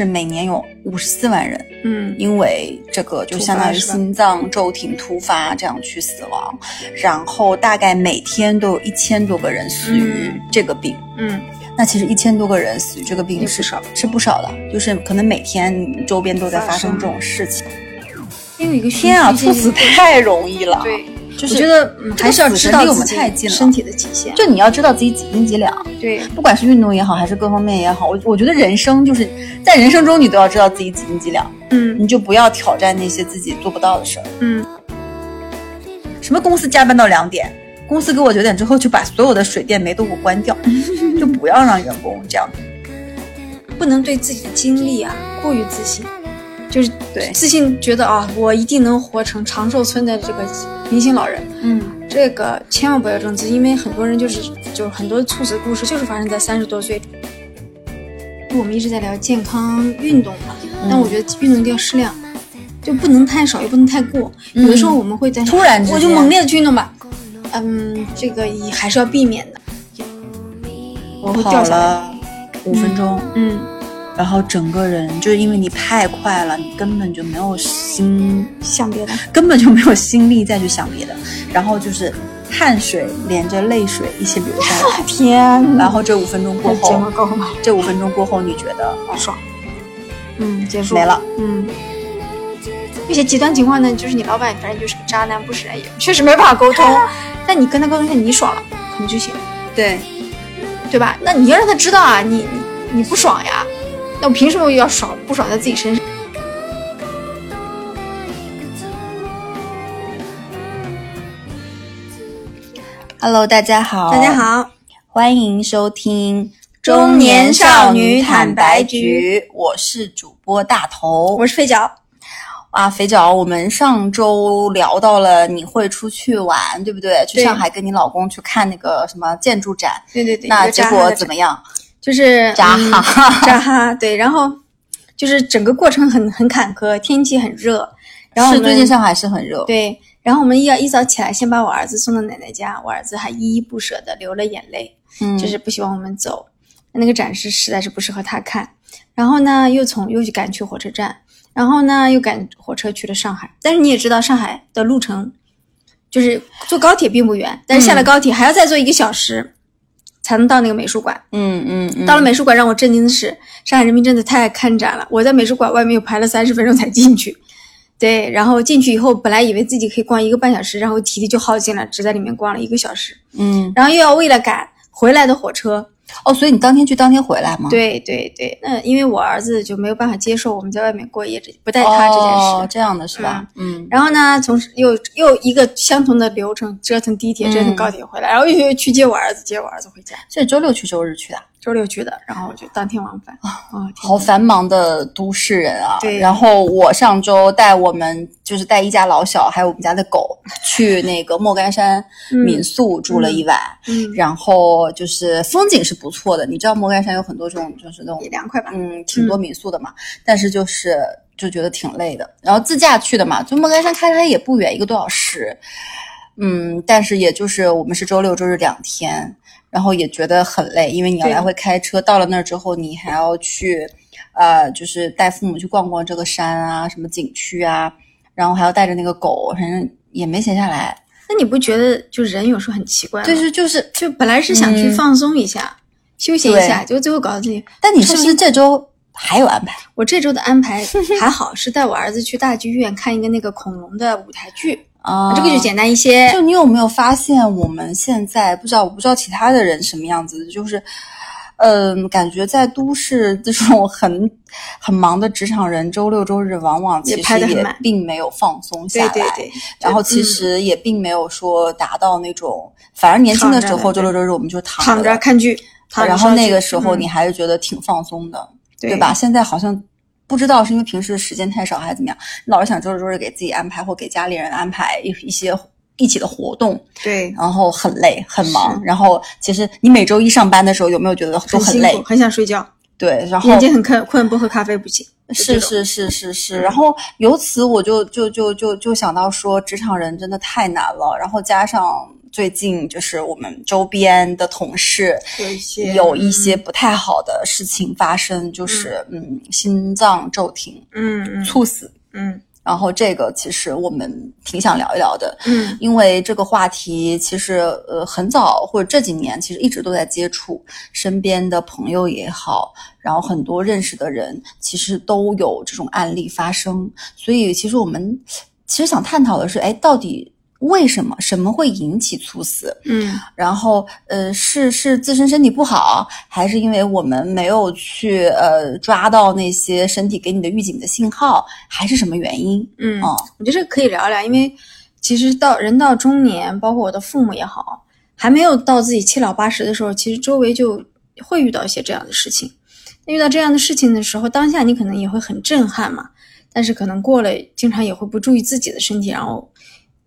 是每年有五十四万人嗯因为这个就相当于心脏骤停突发这样去死亡，然后大概每天都有一千多个人死于嗯这个病。嗯那其实一千多个人死于这个病是少是不少的，就是可能每天周边都在发生这种事情。因为一个天啊，猝死太容易了。对，就是我觉得还是要知道自己们太近了身体的极限。就你要知道自己几斤几两，对，不管是运动也好，还是各方面也好，我我觉得人生就是在人生中你都要知道自己几斤几两，嗯你就不要挑战那些自己做不到的事儿。嗯什么公司加班到两点，公司给我九点之后就把所有的水电煤都给我关掉，就不要让员工这样。不能对自己的经历啊过于自信，就是对自信觉得啊，我一定能活成长寿村的这个明星老人。嗯，这个千万不要这种自信，因为很多人就是就是很多猝死故事就是发生在三十多岁。我们一直在聊健康运动嘛，但我觉得运动一定要适量，就不能太少，也不能太过。有的时候我们会在突然我就猛烈的去运动吧，嗯，这个也还是要避免的。我会跑掉下来。了五分钟，嗯，然后整个人就是因为你太快了，你根本就没有心，想别的。根本就没有心力再去想别的，然后就是汗水连着泪水一起流下来。天 然后这五分钟过后，够吗？这五分钟过后，你觉得爽。嗯，结束没了。嗯，有些极端情况呢，就是你老板反正就是个渣男不识人也，确实没办法沟通。但你跟他沟通一下，你爽了可能就行，对，对吧？那你要让他知道啊，你你你不爽呀，那我凭什么要爽不爽在自己身上？Hello，大家好，大家，好，欢迎收听中年少女坦白局局，我是主播大头。我是肥脚。啊，肥脚，我们上周聊到了你会出去玩，对不对？去上海跟你老公去看那个什么建筑展，对对对，那结果怎么样？就是渣嗯哈哈 对，然后就是整个过程很很坎坷，天气很热，然后是最近上海是很热，对，然后我们一要一早起来，先把我儿子送到奶奶家，我儿子还依依不舍的流了眼泪，嗯，就是不希望我们走。那个展示实在是不适合他看，然后呢，又从又去赶去火车站，然后呢又赶火车去了上海。但是你也知道，上海的路程就是坐高铁并不远，但是下了高铁还要再坐一个小时才能到那个美术馆。嗯嗯嗯，到了美术馆，让我震惊的是，上海人民真的太爱看展了。我在美术馆外面又排了三十分钟才进去，对，然后进去以后，本来以为自己可以逛一个半小时，然后体力就耗尽了，只在里面逛了一个小时，嗯然后又要为了赶回来的火车，哦，所以你当天去当天回来吗？对对对，那因为我儿子就没有办法接受我们在外面过夜这不带他这件事。哦，这样的是吧？嗯，然后呢，从又又一个相同的流程，折腾地铁，折腾嗯高铁回来，然后又又去接我儿子，接我儿子回家。所以周六去周日去的，周六去的，然后我就当天往返。啊、天好繁忙的都市人啊。对然后我上周带我们就是带一家老小，还有我们家的狗 去那个莫干山民宿住了一晚，嗯，然后就是风景是不错的。你知道莫干山有很多这种就是那种也凉快吧？嗯，挺多民宿的嘛，但是就是就觉得挺累的。然后自驾去的嘛，就莫干山开开也不远，一个多小时。嗯，但是也就是我们是周六周日两天，然后也觉得很累，因为你要来回开车，到了那儿之后，你还要去，呃，就是带父母去逛逛这个山啊，什么景区啊，然后还要带着那个狗，反正也没闲下来。那你不觉得就人有时候很奇怪吗？就是就是，就本来是想去嗯放松一下、休闲一下，结果最后搞得自己。但你是不是这周还有安排？我这周的安排还好，是带我儿子去大剧院看一个那个恐龙的舞台剧，啊，这个就简单一些。就你有没有发现，我们现在不知道，我不知道其他的人什么样子，就是，嗯、感觉在都市这种很很忙的职场人，周六周日往往其实也并没有放松下来，对对对，然后其嗯实也并没有说达到那种，反而年轻的时候，周六周日我们就躺躺着着，看剧，躺着然后那个时候嗯你还是觉得挺放松的，对对吧？？现在好像。不知道是因为平时时间太少还是怎么样，老是想周六周日给自己安排或给家里人安排一一些一起的活动，对，然后很累很忙，然后其实你每周一上班的时候有没有觉得都很累？很，？很想睡觉，对，然后眼睛很困，困不喝咖啡不行。是是是是是，然后由此我就就就就就想到说，职场人真的太难了，然后加上最近就是我们周边的同事有一些不太好的事情发生，就是嗯心脏骤停、嗯嗯。猝死。嗯。然后这个其实我们挺想聊一聊的，嗯。因为这个话题其实呃很早或者这几年其实一直都在接触，身边的朋友也好，然后很多认识的人其实都有这种案例发生，所以其实我们其实想探讨的是，哎，到底为什么什么会引起猝死？嗯然后呃是是自身身体不好，还是因为我们没有去呃抓到那些身体给你的预警的信号，还是什么原因？嗯哦，我觉得这可以聊聊，因为其实到人到中年，包括我的父母也好，还没有到自己七老八十的时候，其实周围就会遇到一些这样的事情。那遇到这样的事情的时候，当下你可能也会很震撼嘛，但是可能过了，经常也会不注意自己的身体，然后，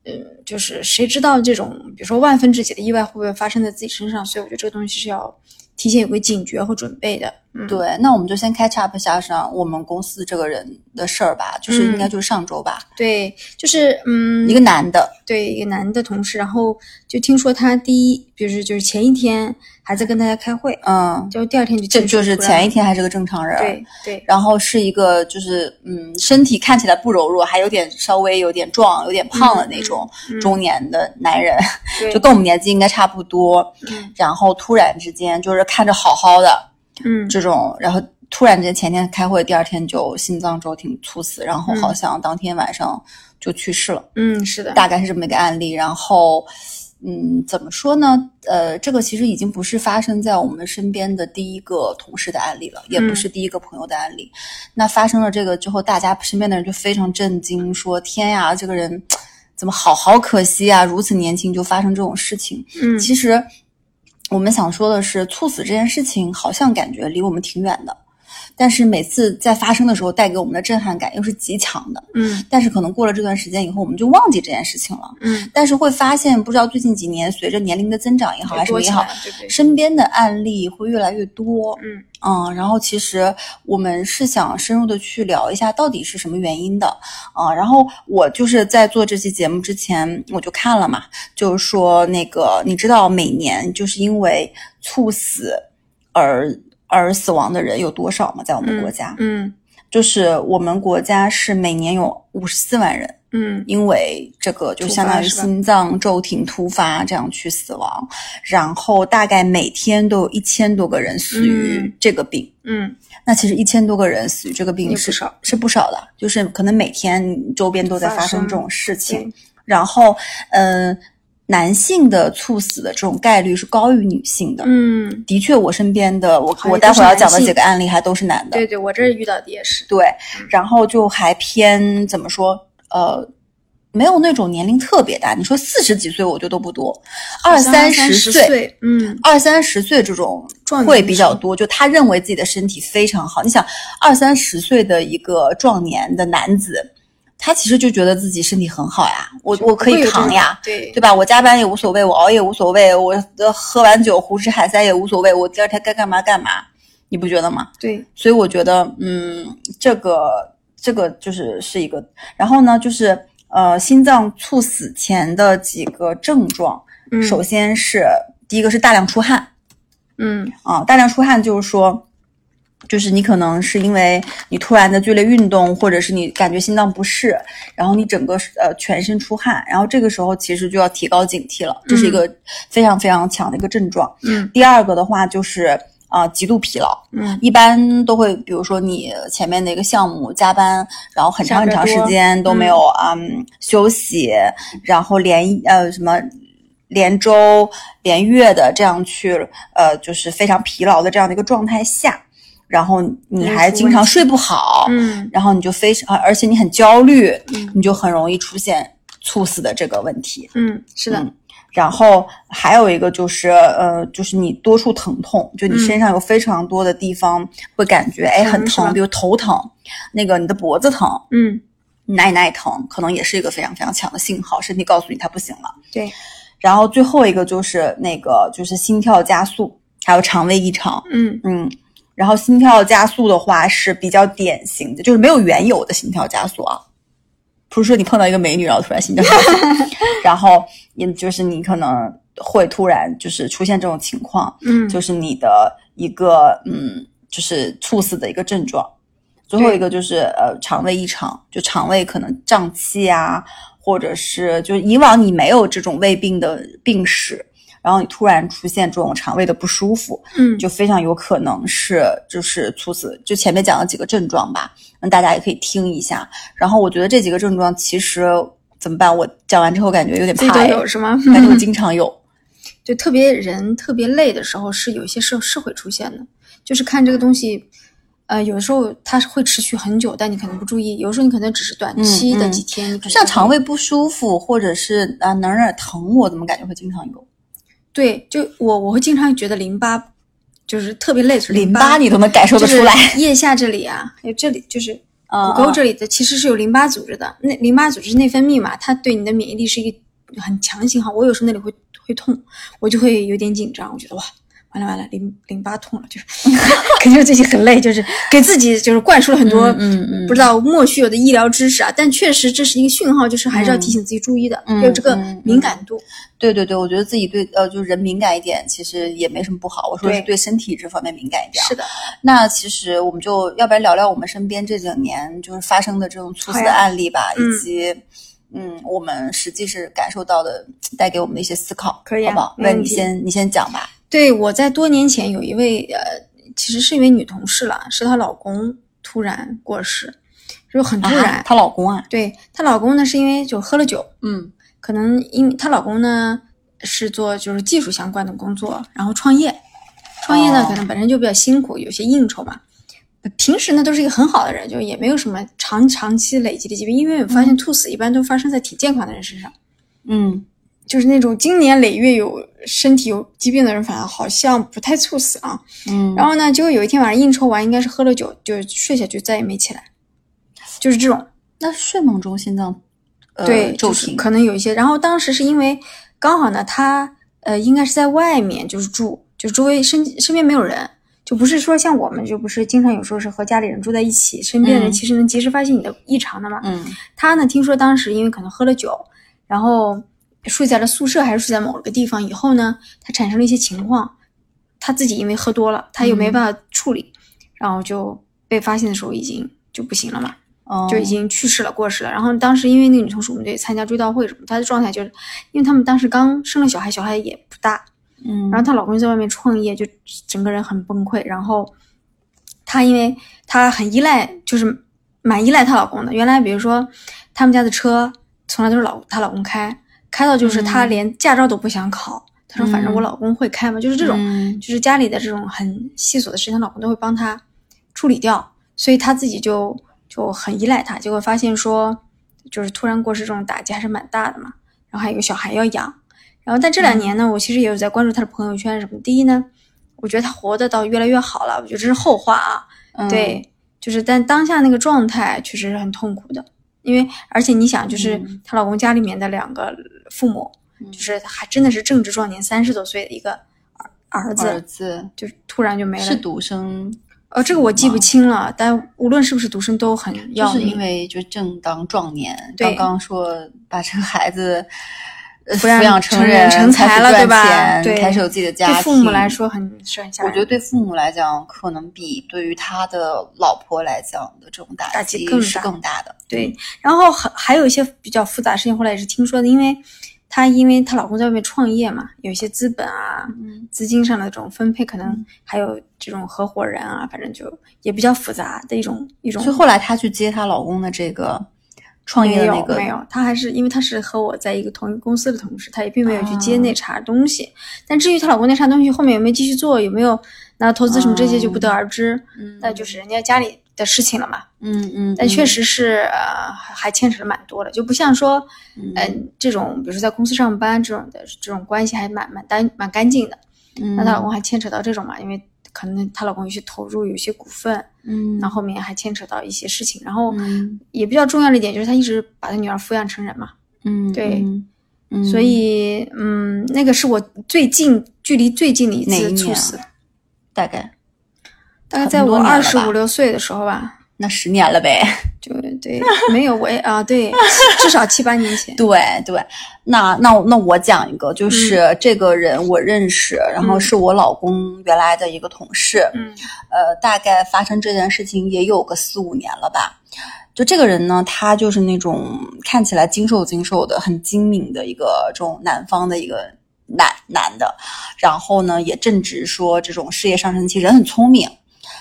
嗯，就是谁知道这种，比如说万分之几的意外会不会发生在自己身上？所以我觉得这个东西是要提前有个警觉和准备的。嗯，对，那我们就先 catch up 一下上我们公司这个人的事儿吧，就是嗯应该就是上周吧，对，就是嗯，一个男的，对一个男的同事，然后就听说他第一，就是就是前一天还在跟大家开会，嗯，就第二天就这就是前一天还是个正常人，对对。然后是一个就是嗯身体看起来不柔弱，还有点稍微有点壮、有点胖的那种嗯。中年的男人，对，就跟我们年纪应该差不多，嗯。然后突然之间就是看着好好的嗯这种，然后突然之间前天开会，第二天就心脏骤停猝死，然后嗯好像当天晚上就去世了。嗯是的，大概是这么一个案例。然后，嗯，怎么说呢？呃，这个其实已经不是发生在我们身边的第一个同事的案例了，也不是第一个朋友的案例。那发生了这个之后，大家身边的人就非常震惊，说：“天呀，这个人怎么好好可惜啊！如此年轻就发生这种事情。”嗯其实我们想说的是，猝死这件事情好像感觉离我们挺远的，但是每次在发生的时候带给我们的震撼感又是极强的。嗯但是可能过了这段时间以后，我们就忘记这件事情了。嗯，但是会发现，不知道最近几年随着年龄的增长也好，还是也好身边的案例会越来越多。嗯嗯，然后其实我们是想深入的去聊一下到底是什么原因的啊、然后我就是在做这期节目之前，我就看了嘛，就是说那个你知道每年就是因为猝死而而死亡的人有多少吗？在我们国家，嗯就是我们国家是每年有五十四万人。嗯因为这个就相当于心脏骤停突发这样去死亡，然后大概每天都有一千多个人死于嗯这个病。嗯那其实一千多个人死于这个病是不少是不少的，就是可能每天周边都在发生这种事情。然后，嗯、男性的猝死的这种概率是高于女性的。嗯，的确，我身边的我我待会儿要讲的几个案例还都是男的。对对，我这儿遇到的也是，对，然后就还偏怎么说？呃，没有那种年龄特别大。你说四十几岁，我觉得都不多，二三十十岁。嗯二三十岁这种会比较多，就他认为自己的身体非常好。你想，二三十岁的一个壮年的男子，他其实就觉得自己身体很好呀，我我可以扛呀，对对吧？我加班也无所谓，我熬夜无所谓，我呃喝完酒胡吃海塞也无所谓，我第二天该干嘛干嘛，你不觉得吗？对，所以我觉得，嗯，这个这个就是是一个，然后呢，就是呃，心脏猝死前的几个症状，嗯首先是第一个是大量出汗嗯啊，大量出汗就是说。就是你可能是因为你突然的剧烈运动，或者是你感觉心脏不适，然后你整个呃全身出汗，然后这个时候其实就要提高警惕了，这是一个非常非常强的一个症状。嗯第二个的话就是啊、呃极度疲劳，嗯一般都会，比如说你前面的一个项目加班，然后很长很长时间都没有嗯休息，然后连呃什么连周连月的这样去呃就是非常疲劳的这样的一个状态下，然后你还经常睡不好，嗯然后你就非常而且你很焦虑，嗯你就很容易出现猝死的这个问题。嗯，是的，嗯然后还有一个就是，呃，就是你多处疼痛，就你身上有非常多的地方会感觉哎很疼，比如头疼，那个你的脖子疼，嗯哪里哪里疼，可能也是一个非常非常强的信号，身体告诉你它不行了。对，然后最后一个就是那个就是心跳加速，还有肠胃异常，嗯嗯，然后心跳加速的话是比较典型的，就是没有原有的心跳加速啊，不是说你碰到一个美女然后突然心跳加速，然后也就是你可能会突然就是出现这种情况，嗯，就是你的一个嗯，就是猝死的一个症状。最后一个就是呃，肠胃异常，就肠胃可能胀气啊，或者是就是以往你没有这种胃病的病史，然后你突然出现这种肠胃的不舒服，嗯，就非常有可能是就是猝死。就前面讲了几个症状吧，那大家也可以听一下。然后我觉得这几个症状其实怎么办？我讲完之后感觉有点怕哎，都有是吗？感觉我 经常有。就特别人特别累的时候，是有一些是是会出现的，就是看这个东西，呃，有的时候它是会持续很久，但你可能不注意，有的时候你可能只是短期的几天，像肠胃不舒服，或者是啊哪儿哪儿疼，我怎么感觉会经常有？对，就我我会经常觉得淋巴就是特别累的时候，淋巴巴你都能感受得出来。腋下这里啊，还有这里就是嗯骨沟这里的，其实是有淋巴组织的。那淋巴组织内分泌嘛，它对你的免疫力是一个很强的信号。我有时候那里会会痛，我就会有点紧张，我觉得哇。完了完了，淋淋巴痛了，就是 肯定是最近很累，就是 给自己就是灌输了很多嗯嗯嗯不知道莫须有的医疗知识啊，但确实这是一个讯号，就是还是要提醒自己注意的，嗯有这个嗯敏感度。对对对，我觉得自己对呃，就是人敏感一点，其实也没什么不好。我说是对对身体这方面敏感一点。是的，那其实我们就要不然聊聊我们身边这几年就是发生的这种猝死的案例吧，嗯以及嗯，我们实际是感受到的，带给我们的一些思考，可以啊好不好？那你先你先讲吧。对，我在多年前有一位呃，其实是一位女同事了，是她老公突然过世，就很突然。啊她老公啊，对她老公呢，是因为就喝了酒，嗯可能因她老公呢是做就是技术相关的工作，然后创业，创业呢、哦可能本身就比较辛苦，有些应酬嘛。平时呢都是一个很好的人，就也没有什么长长期累积的疾病，因为我发现猝死一般都发生在体健康的人身上。嗯就是那种经年累月有身体有疾病的人，反而好像不太猝死啊。嗯，然后呢，结果有一天晚上应酬完，应该是喝了酒，就睡下去，再也没起来，就是这种。那睡梦中心脏呃对，骤就是停，可能有一些。然后当时是因为刚好呢，他呃应该是在外面就是住，就周围身身边没有人，就不是说像我们就不是经常有时候是和家里人住在一起，身边的人嗯其实能及时发现你的异常的嘛。嗯他呢，听说当时因为可能喝了酒，然后睡在了宿舍，还是睡在某个地方，以后呢，他产生了一些情况，他自己因为喝多了，他又没嗯办法处理，然后就被发现的时候已经就不行了嘛，哦就已经去世了，过世了。然后当时因为那个女同事，我们得参加追悼会什么，她的状态就是，因为他们当时刚生了小孩，小孩也不大，嗯，然后她老公在外面创业，就整个人很崩溃。然后她因为她很依赖，就是蛮依赖她老公的。原来比如说他们家的车从来都是老她老公开，开到就是她嗯连驾照都不想考。她说反正我嗯老公会开嘛，就是这种，嗯就是家里的这种很细琐的事情，她老公都会帮她处理掉，所以她自己就就很依赖他。结果发现说，就是突然过世这种打击还是蛮大的嘛。然后还有一个小孩要养，然后但这两年呢，我其实也有在关注他的朋友圈什么。第一呢，我觉得他活得倒越来越好了，我觉得这是后话啊。嗯对，就是但当下那个状态确实是很痛苦的，因为而且你想，就是嗯她老公家里面的两个父母，就是还真的是正值壮年，三十多岁的一个儿儿子，儿子就突然就没了。是独生，呃，这个我记不清了，但无论是不是独生都很就是要。因为就正当壮年，对刚刚说把这个孩子呃抚养抚养成人，成才了，对吧？钱对，开始有自己的家庭。对父母来，说很是很吓人。我觉得对父母来讲，可能比对于他的老婆来讲的这种打打击更是大更大的。对，然后还还有一些比较复杂事情，后来也是听说的，因为她因为她老公在外面创业嘛，有一些资本啊、嗯资金上的这种分配，可能还有这种合伙人啊，反正就也比较复杂的一种一种。所以后来她去接她老公的这个创业的那个，有没有，她还是因为她是和我在一个同一个公司的同事，她也并没有去接啊那茬东西。但至于她老公那茬东西后面有没有继续做，有没有拿投资什么这些就不得而知，嗯。那就是人家家里的事情了嘛。嗯嗯，但确嗯。实是呃，还牵扯的蛮多的，就不像说，嗯、这种比如说在公司上班这种的这种关系还蛮蛮单蛮干净的。嗯，那她老公还牵扯到这种嘛，因为可能她老公有些投入，有些股份，嗯，那后面还牵扯到一些事情。然后嗯。也比较重要的一点就是她一直把她女儿抚养成人嘛，嗯对。所以嗯，那个是我最近距离最近的一次猝死，大概大概在我二十五六岁的时候吧，那十年了呗。就 对，没有我也啊，对，至少七八年前。对对，那那那我讲一个，就是这个人我认识，然后是我老公原来的一个同事，嗯呃，大概发生这件事情也有个四五年了吧。就这个人呢，他就是那种看起来精瘦精瘦的，很精明的一个这种南方的一个男男的，然后呢也正值说这种事业上升期，人很聪明，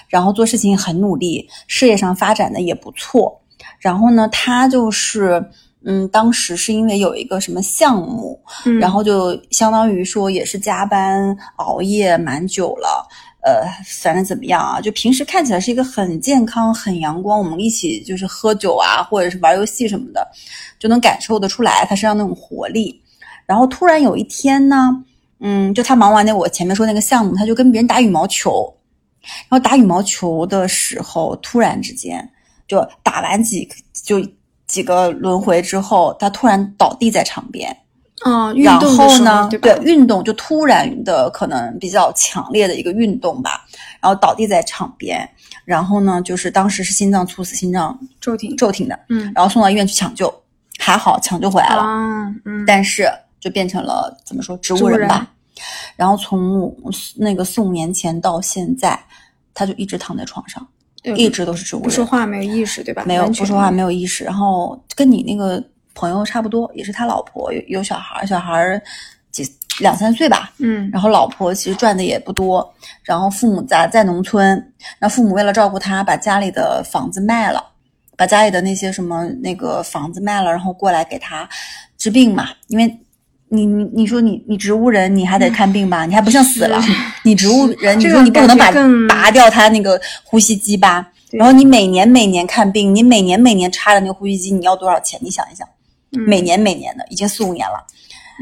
然后做事情很努力，事业上发展的也不错。然后呢，他就是嗯，当时是因为有一个什么项目，嗯，然后就相当于说也是加班熬夜蛮久了，呃，反正怎么样啊？就平时看起来是一个很健康、很阳光，我们一起就是喝酒啊，或者是玩游戏什么的，就能感受得出来他身上那种活力。然后突然有一天呢，嗯，就他忙完那我前面说那个项目，他就跟别人打羽毛球，然后打羽毛球的时候，突然之间就打完几就几个轮回之后，他突然倒地在场边。哦，运然后呢，候对？运动就突然的可能比较强烈的一个运动吧，然后倒地在场边，然后呢，就是当时是心脏猝死，心脏骤停，骤停的，嗯然后送到医院去抢救，还好抢救回来了，啊，嗯，但是就变成了怎么说植植物人吧。然后从那个四五年前到现在，他就一直躺在床上，呃一直都是植物人，不说话，没有意识，对吧？没有不说话，没有。意识，然后跟你那个朋友差不多，也是他老婆有有小孩，小孩几两三岁吧，嗯。然后老婆其实赚的也不多，然后父母在在农村，那父母为了照顾他，把家里的房子卖了，把家里的那些什么那个房子卖了，然后过来给他治病嘛，因为。你你你说你你植物人你还得看病吧，你还不像死了，你植物人你说你不可能把拔掉他那个呼吸机吧，然后你每年每年看病，你每年每年插的那个呼吸机，你要多少钱？你想一想，嗯每年每年的，已经四五年了。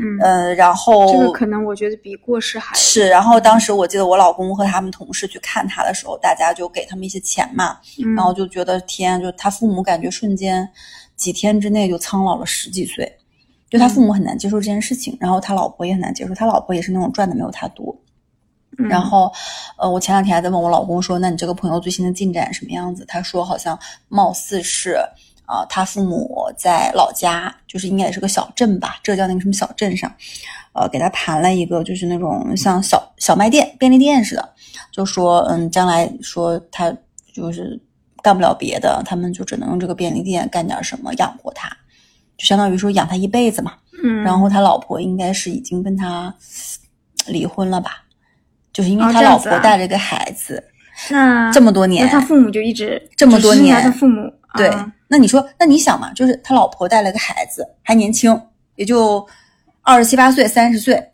嗯，呃，然后这个可能我觉得比过世还是，然后当时我记得我老公和他们同事去看他的时候，大家就给他们一些钱嘛，嗯然后就觉得天，就他父母感觉瞬间几天之内就苍老了十几岁，就他父母很难接受这件事情，然后他老婆也很难接受，他老婆也是那种赚的没有他多，嗯。然后，呃，我前两天还在问我老公说，那你这个朋友最新的进展什么样子？他说好像貌似是，啊、他父母在老家，就是应该也是个小镇吧，浙江那个什么小镇上，呃，给他盘了一个就是那种像小小卖店、便利店似的，就说，嗯，将来说他就是干不了别的，他们就只能用这个便利店干点什么养活他，就相当于说养他一辈子嘛。嗯，然后他老婆应该是已经跟他离婚了吧？就是因为哦他老婆带了一个孩子，那这么多年那他父母就一直这么多年他父母对啊，那你说，那你想嘛，就是他老婆带了个孩子，还年轻，也就二十七八岁、三十岁。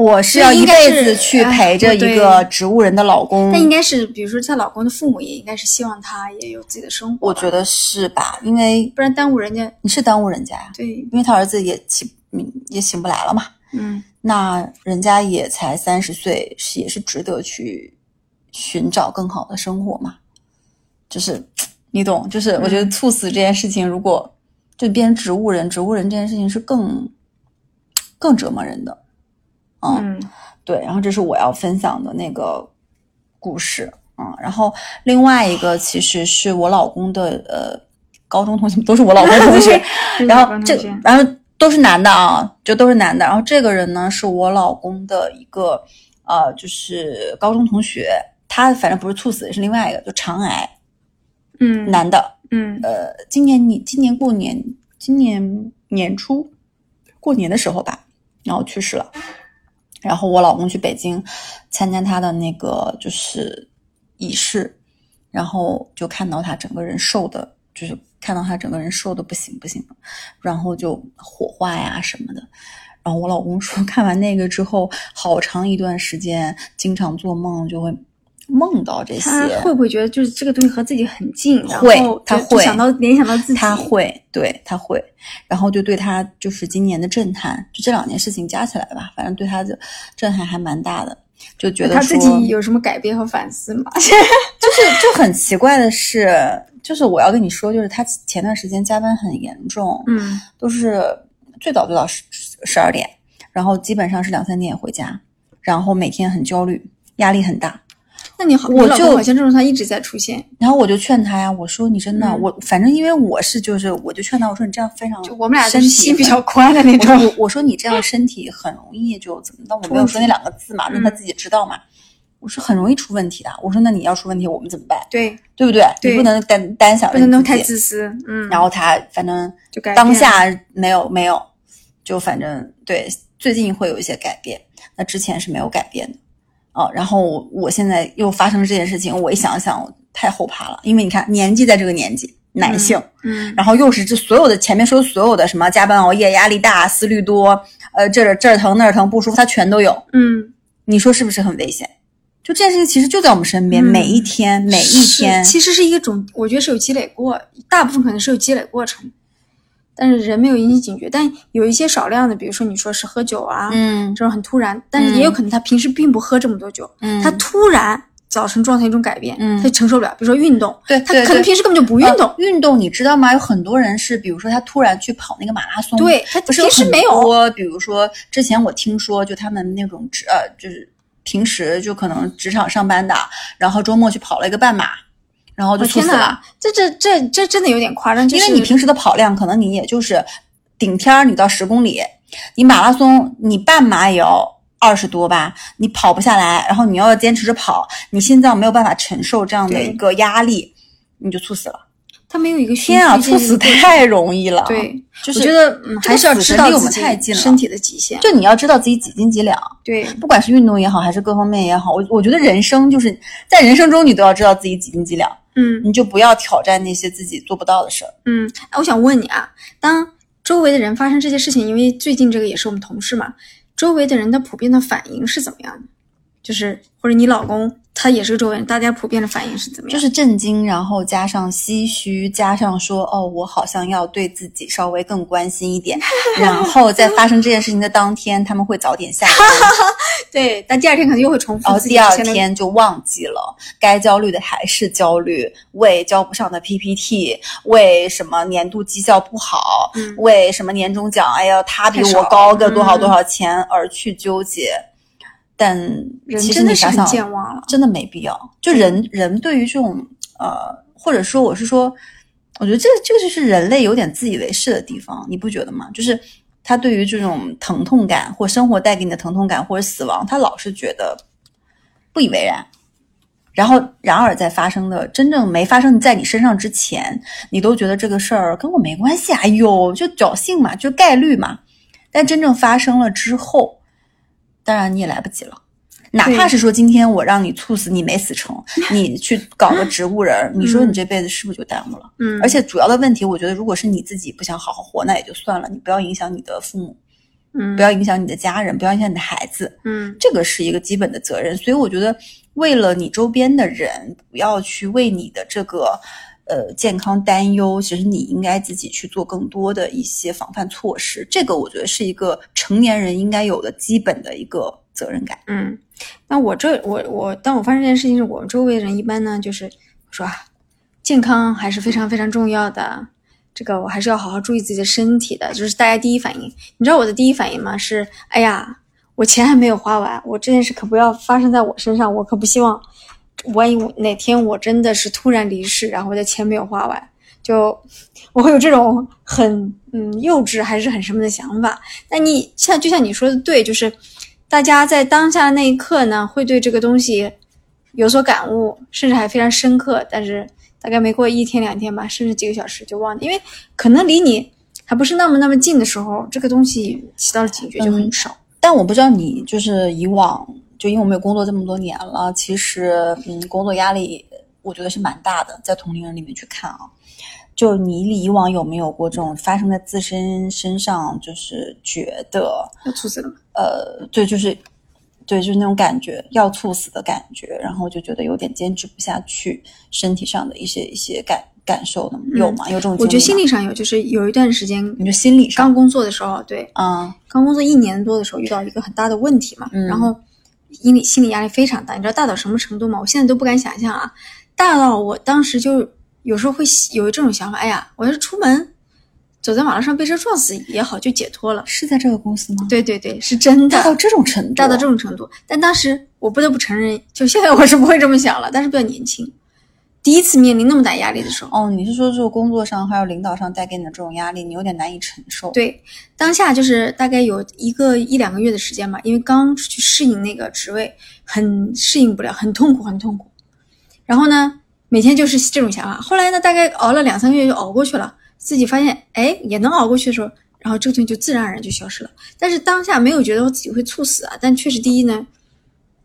我是要一辈子去陪着一个植物人的老公，但应该是，比如说她老公的父母也应该是希望她也有自己的生活，我觉得是吧？因为不然耽误人家。你是耽误人家呀，对，因为他儿子也起嗯也醒不来了嘛。嗯那人家也才三十岁，是也是值得去寻找更好的生活嘛？就是你懂，就是我觉得嗯猝死这件事情，如果就变成植物人，植物人这件事情是更更折磨人的。嗯，嗯对。然后这是我要分享的那个故事啊、嗯。然后另外一个其实是我老公的呃高中同学，都是我老公同学。然后这这然后都是男的啊，就都是男的。然后这个人呢，是我老公的一个呃，就是高中同学，他反正不是猝死，是另外一个，就肠癌，嗯男的。嗯呃，今年你今年过年，今年年初过年的时候吧，然后去世了。然后我老公去北京参加他的那个就是仪式，然后就看到他整个人瘦的，就是看到他整个人瘦的不行不行了，然后就火化呀什么的。然后我老公说，看完那个之后，好长一段时间经常做梦，就会梦到这些。他会不会觉得就是这个东西和自己很近，然会后他会想到联想到自己，他会，对他会，然后就对他就是今年的震撼，就这两件事情加起来吧，反正对他的震撼还蛮大的，就觉得他自说己有什么改变和反思吗？就是就很奇怪的是，就是我要跟你说，就是他前段时间加班很严重，嗯都是最早最早十十二点，然后基本上是两三点回家，然后每天很焦虑，压力很大。那你好，我就好像这种他一直在出现，然后我就劝他呀，我说你真的，嗯我反正因为我是就是，我就劝他，我说你这样非常，就我们俩身体比较宽的那种。我我说你这样身体很容易就怎么？但我没有说那两个字嘛，那他嗯自己知道嘛。我说很容易出问题的。我说那你要出问题，我们怎么办？对，对不对？对你不能单单想不能太。自私。嗯，然后他反正就当下没有没有，就反正对最近会有一些改变，那之前是没有改变的。哦，然后我我现在又发生这件事情，我一想想，我太后怕了，因为你看年纪在这个年纪，男性，嗯然后又是这所有的前面说所有的什么加班熬夜、压力大、思虑多，呃，这儿这儿疼那儿疼不舒服，他全都有。嗯，你说是不是很危险？就这件事情其实就在我们身边，嗯每一天每一天，其实是一种，我觉得是有积累过，大部分可能是有积累过程，但是人没有引起警觉。但有一些少量的，比如说你说是喝酒啊，嗯这种很突然，但是也有可能他平时并不喝这么多酒，嗯，他突然造成状态一种改变，嗯他承受不了。比如说运动，对他可能平时根本就不运动，呃运动，你知道吗？有很多人是，比如说他突然去跑那个马拉松，对他不是平时没有比如说之前我听说，就他们那种职呃，就是平时就可能职场上班的，然后周末去跑了一个半马，然后就天猝死了呐。，这这这这真的有点夸张，就因为你平时的跑量可能你也就是顶天儿你到十公里，你马拉松你半马也要二十多吧，你跑不下来，然后你要坚持着跑，你心脏没有办法承受这样的一个压力，你就猝死了。他没有一个天啊，猝死太容易了。，对，就是我觉得嗯还是要知道自己们太近了身体的极限。就你要知道自己几斤几两，对，不管是运动也好，还是各方面也好，我我觉得人生就是在人生中你都要知道自己几斤几两，嗯你就不要挑战那些自己做不到的事儿。嗯，哎我想问你啊，当周围的人发生这些事情，因为最近这个也是我们同事嘛，周围的人的普遍的反应是怎么样的？就是或者你老公他也是个周围人，大家普遍的反应是怎么样？就是震惊，然后加上唏嘘，加上说哦，我好像要对自己稍微更关心一点，然后在发生这件事情的当天，他们会早点下班，对，但第二天可能又会重复然后第二天就忘记了，该焦虑的还是焦虑，为交不上的 PPT，为什么年度绩效不好，嗯为什么年终奖，哎呀，他比我高个多少嗯多少钱而去纠结，但人其实你想想，健忘了。真的没必要。就人人对于这种呃，或者说我是说，我觉得这这个就是人类有点自以为是的地方，你不觉得吗？就是他对于这种疼痛感或生活带给你的疼痛感或者死亡，他老是觉得不以为然。然后，然而在发生的真正没发生在你身上之前，你都觉得这个事儿跟我没关系啊，哎呦，就侥幸嘛，就概率嘛。但真正发生了之后，当然你也来不及了。哪怕是说今天我让你猝死，你没死成，你去搞个植物人儿，你说你这辈子是不是就耽误了？嗯，而且主要的问题，我觉得如果是你自己不想好好活，那也就算了，你不要影响你的父母，嗯不要影响你的家人，不要影响你的孩子，嗯这个是一个基本的责任。所以我觉得，为了你周边的人，不要去为你的这个呃健康担忧，其实你应该自己去做更多的一些防范措施。这个我觉得是一个成年人应该有的基本的一个责任感。嗯，那我这我我当我发生这件事情时，我们周围人一般呢就是说啊，健康还是非常非常重要的，这个我还是要好好注意自己的身体的，就是大家第一反应。你知道我的第一反应吗？是哎呀，我钱还没有花完，我这件事可不要发生在我身上，我可不希望，万一哪天我真的是突然离世，然后我的钱没有花完，就 我会有这种很嗯幼稚还是很什么的想法。那你像就像你说的对，就是大家在当下那一刻呢，会对这个东西有所感悟，甚至还非常深刻。但是大概没过一天两天吧，甚至几个小时就忘了，因为可能离你还不是那么那么近的时候，这个东西起到的警觉就很少。但我不知道你就是以往，就因为我们有工作这么多年了，其实嗯，工作压力我觉得是蛮大的，在同龄人里面去看啊。就你以往有没有过这种发生在自身身上，就是觉得要猝死了吗？呃，对，就是对，就是那种感觉要猝死的感觉，然后就觉得有点坚持不下去，身体上的一些一些感感受呢？有吗？有这种？我觉得心理上有，就是有一段时间你就心理上刚工作的时候，对，嗯，刚工作一年多的时候遇到一个很大的问题嘛，嗯然后心理心理压力非常大，你知道大到什么程度吗？我现在都不敢想象啊，大到我当时就有时候会有这种想法，哎呀，我要是出门走在马路上被车撞死也好，就解脱了。是在这个公司吗？，对对对，是真的大到这种程度，大到这种程度。但当时我不得不承认，就现在我是不会这么想了，但是比较年轻，第一次面临那么大压力的时候，哦，你是说这个工作上还有领导上带给你的这种压力，你有点难以承受？，对，当下就是大概有一个一两个月的时间嘛，因为刚去适应那个职位，很适应不了，很痛苦，很痛苦。然后呢，每天就是这种想法。后来呢，大概熬了两三个月就熬过去了，自己发现哎也能熬过去的时候，然后这个东西就自然而然就消失了。但是当下没有觉得我自己会猝死啊，但确实第一呢，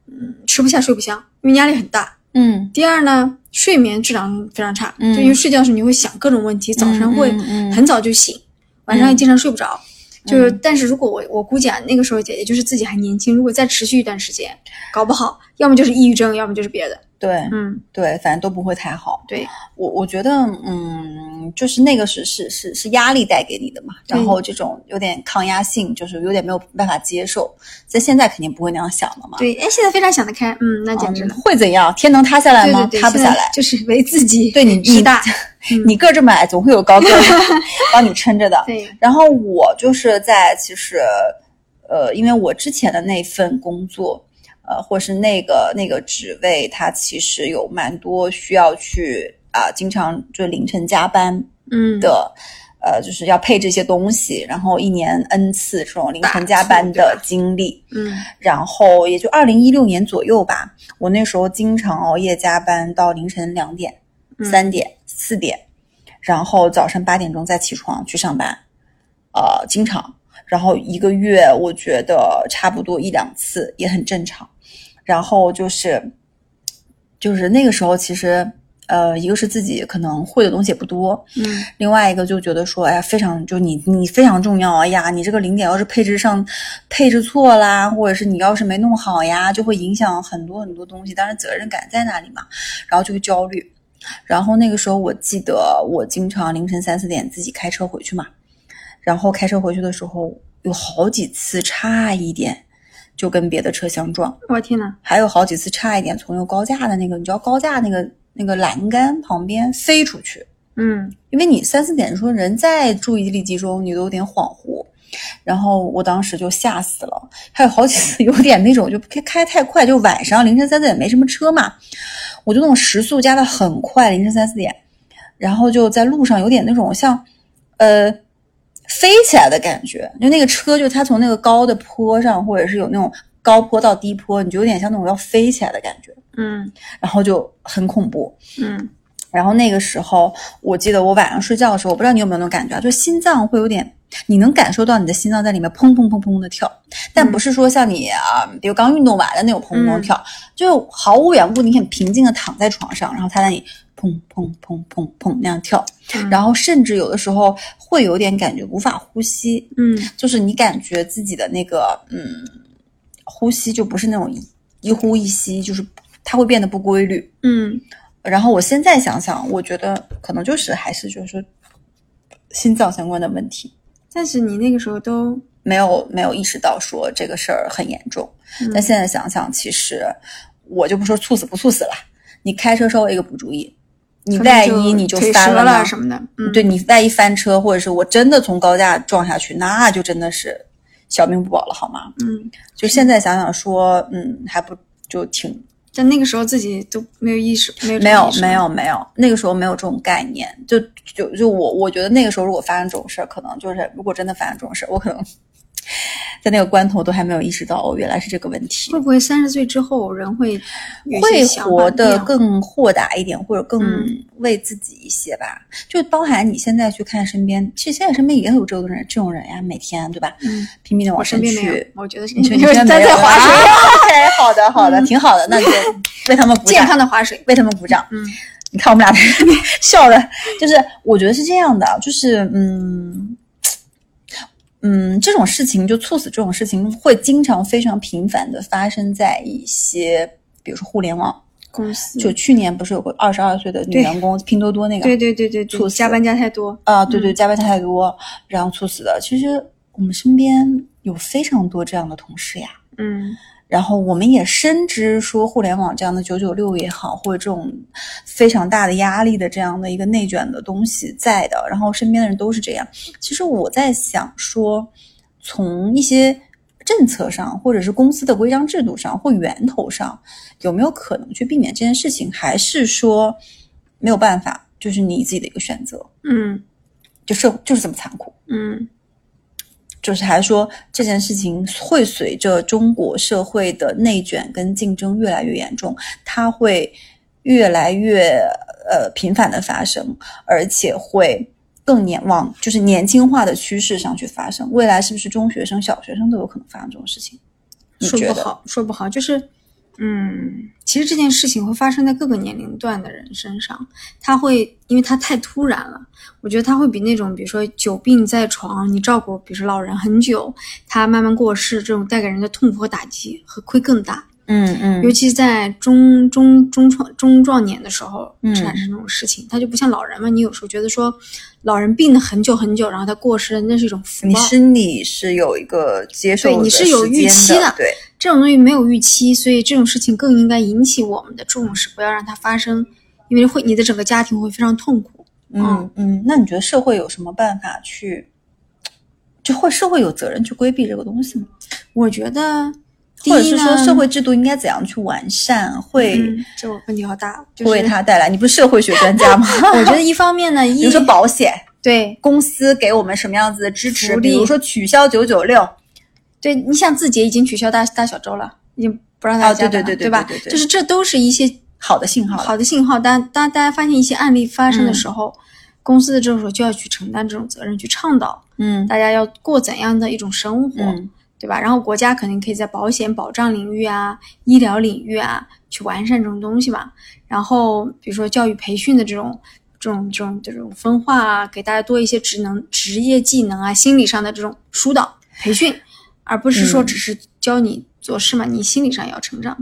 嗯，吃不下睡不香，因为压力很大。嗯，第二呢，睡眠质量非常差，嗯就因为睡觉的时候你会想各种问题，早晨会很早就醒，晚上也经常睡不着。就是，嗯但是如果我我估计啊，那个时候姐姐就是自己还年轻，如果再持续一段时间，搞不好要么就是抑郁症，要么就是别的。对，嗯，对，反正都不会太好。对，我我觉得，嗯，就是那个是是是是压力带给你的嘛，然后这种有点抗压性，就是有点没有办法接受，在现在肯定不会那样想了嘛。对，哎，现在非常想得开，嗯，那简直。会怎样？天能塌下来吗？对对对，塌不下来。就是为自己对你你大。你 个这么矮，总会有高个儿 帮你撑着的。对，然后我就是在其实，呃，因为我之前的那份工作，呃，或是那个那个职位，它其实有蛮多需要去啊、经常就凌晨加班嗯，的，呃，就是要配这些东西，然后一年 n 次这种凌晨加班的经历。嗯然后也就二零一六年左右吧，我那时候经常熬夜加班到凌晨两点、嗯三点、四点，然后早上八点钟再起床去上班，呃，经常，然后一个月我觉得差不多一两次也很正常，然后就是就是那个时候其实。呃，一个是自己可能会的东西也不多，嗯另外一个就觉得说，哎呀，非常就你你非常重要，哎呀，你这个零点要是配置上配置错啦，或者是你要是没弄好呀，就会影响很多很多东西，当然责任感在那里嘛，然后就会焦虑。然后那个时候我记得我经常凌晨三四点自己开车回去嘛，然后开车回去的时候有好几次差一点就跟别的车相撞，我天呐，还有好几次差一点从有高架的那个，你知道高架那个那个栏杆旁边飞出去。嗯因为你三四点说人在注意力集中，你都有点恍惚。然后我当时就吓死了，还有好几次有点那种就开开太快，就晚上凌晨三四点没什么车嘛，我就那种时速加的很快，凌晨三四点，然后就在路上有点那种像呃飞起来的感觉，就那个车就它从那个高的坡上，或者是有那种高坡到低坡，你就有点像那种要飞起来的感觉，嗯。然后就很恐怖。嗯。然后那个时候，我记得我晚上睡觉的时候，我不知道你有没有那种感觉啊，就心脏会有点，你能感受到你的心脏在里面砰砰砰砰的跳，但不是说像你啊，比如刚运动完的那种砰砰砰跳，就毫无缘故，你很平静的躺在床上，然后它在你砰砰砰砰砰那样跳，嗯。然后甚至有的时候会有点感觉无法呼吸，嗯。就是你感觉自己的那个嗯呼吸就不是那种一一呼一吸，就是它会变得不规律。嗯然后我现在想想，我觉得可能就是还是就是说心脏相关的问题，但是你那个时候都没有没有意识到说这个事儿很严重。嗯但现在想想，其实我就不说猝死不猝死了，你开车稍微一个不注意，你万一你就翻了什么的，嗯，对你万一翻车，或者是我真的从高架撞下去，那就真的是小命不保了，好吗？嗯，就现在想想说，嗯，还不就挺但那个时候自己都没有意识，没有没有没有没有，那个时候没有这种概念，就就就我我觉得那个时候如果发生这种事儿，可能就是如果真的发生这种事儿，我可能 在那个关头都还没有意识到哦，原来是这个问题会，不会三十岁之后人会会活得更豁达一点，或者更嗯为自己一些吧。就包含你现在去看身边，其实现在身边也有这种人，这种人呀，每天对吧？嗯，拼命的往前身边去，。我觉得是因为在你身边没有在划水，啊 OK，好的好的，挺好的，那你就为他们鼓掌健。康的划水，为他们鼓掌。嗯，你看我们俩笑的，就是我觉得是这样的，就是嗯嗯，这种事情就猝死这种事情会经常非常频繁的发生在一些，比如说互联网。公司就去年不是有个二十二岁的女员工拼多多那个对对对对对，猝死加班加太多，啊，对对，加班太多，然后猝死的。其实我们身边有非常多这样的同事呀。嗯然后我们也深知说，互联网这样的九九六也好，或者这种非常大的压力的这样的一个内卷的东西在的。然后身边的人都是这样。其实我在想说，从一些政策上，或者是公司的规章制度上，或源头上，有没有可能去避免这件事情？还是说没有办法？就是你自己的一个选择。嗯就社就是这么残酷。嗯就是还说这件事情会随着中国社会的内卷跟竞争越来越严重，它会越来越呃频繁的发生，而且会更年往就是年轻化的趋势上去发生。未来是不是中学生、小学生都有可能发生这种事情？说不好，说不好，就是，嗯，其实这件事情会发生在各个年龄段的人身上，他会因为他太突然了，我觉得他会比那种比如说久病在床，你照顾比如说老人很久，他慢慢过世这种带给人的痛苦和打击和会更大，嗯嗯尤其是在中中中创中壮年的时候嗯产生这种事情，他就不像老人嘛，你有时候觉得说老人病了很久很久，然后他过世了，那是一种福你。心里是有一个接受对的你是有预期的的，对，这种东西没有预期，所以这种事情更应该引起我们的重视，不要让它发生，因为会你的整个家庭会非常痛苦。嗯嗯。那你觉得社会有什么办法去，就会社会有责任去规避这个东西吗？我觉得，第或者是说社会制度应该怎样去完善，会、嗯，这个问题好大，为是它带来？你不是社会学专家吗？我觉得一方面呢，比一如说保险，对公司给我们什么样子的支持？比如说取消九九六，对，你像字节已经取消大大小周了，已经不让大啊家对对对对吧？就是这都是一些好的信号。好的信号。当当大家发现一些案例发生的时候，公司的这种时候就要去承担这种责任，去倡导嗯大家要过怎样的一种生活。嗯对吧？然后国家肯定可以在保险保障领域啊、医疗领域啊去完善这种东西嘛。然后比如说教育培训的这种、这种、这种、这种分化啊，给大家多一些职能、职业技能啊、心理上的这种疏导培训，而不是说嗯只是教你做事嘛，你心理上也要成长。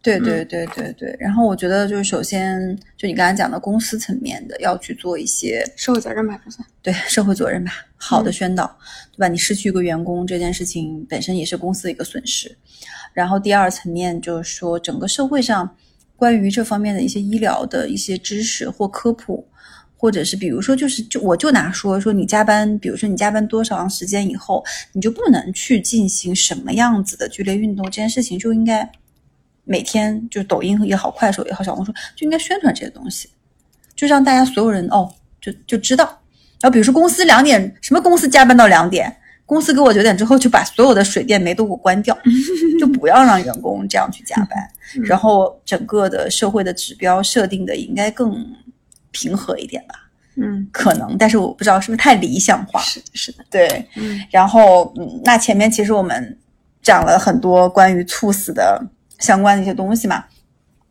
对对对对对。然后我觉得就是首先就你刚才讲的公司层面的要去做一些社会责任吧，不算。对社会责任吧，好的嗯宣导，对吧？你失去一个员工这件事情本身也是公司的一个损失。然后第二层面就是说，整个社会上关于这方面的一些医疗的一些知识或科普，或者是比如说就是就我就拿说说你加班，比如说你加班多长时间以后，你就不能去进行什么样子的剧烈运动，这件事情就应该每天就抖音也好，快手也好，小红书就应该宣传这些东西，就让大家所有人哦就就知道。然后比如说公司两点，什么公司加班到两点，公司给我九点之后就把所有的水电煤都给我关掉，就不要让员工这样去加班。嗯然后整个的社会的指标设定的应该更平和一点吧，嗯，可能，但是我不知道是不是太理想化。是的，是的。对，嗯然后嗯，那前面其实我们讲了很多关于猝死的相关的一些东西嘛。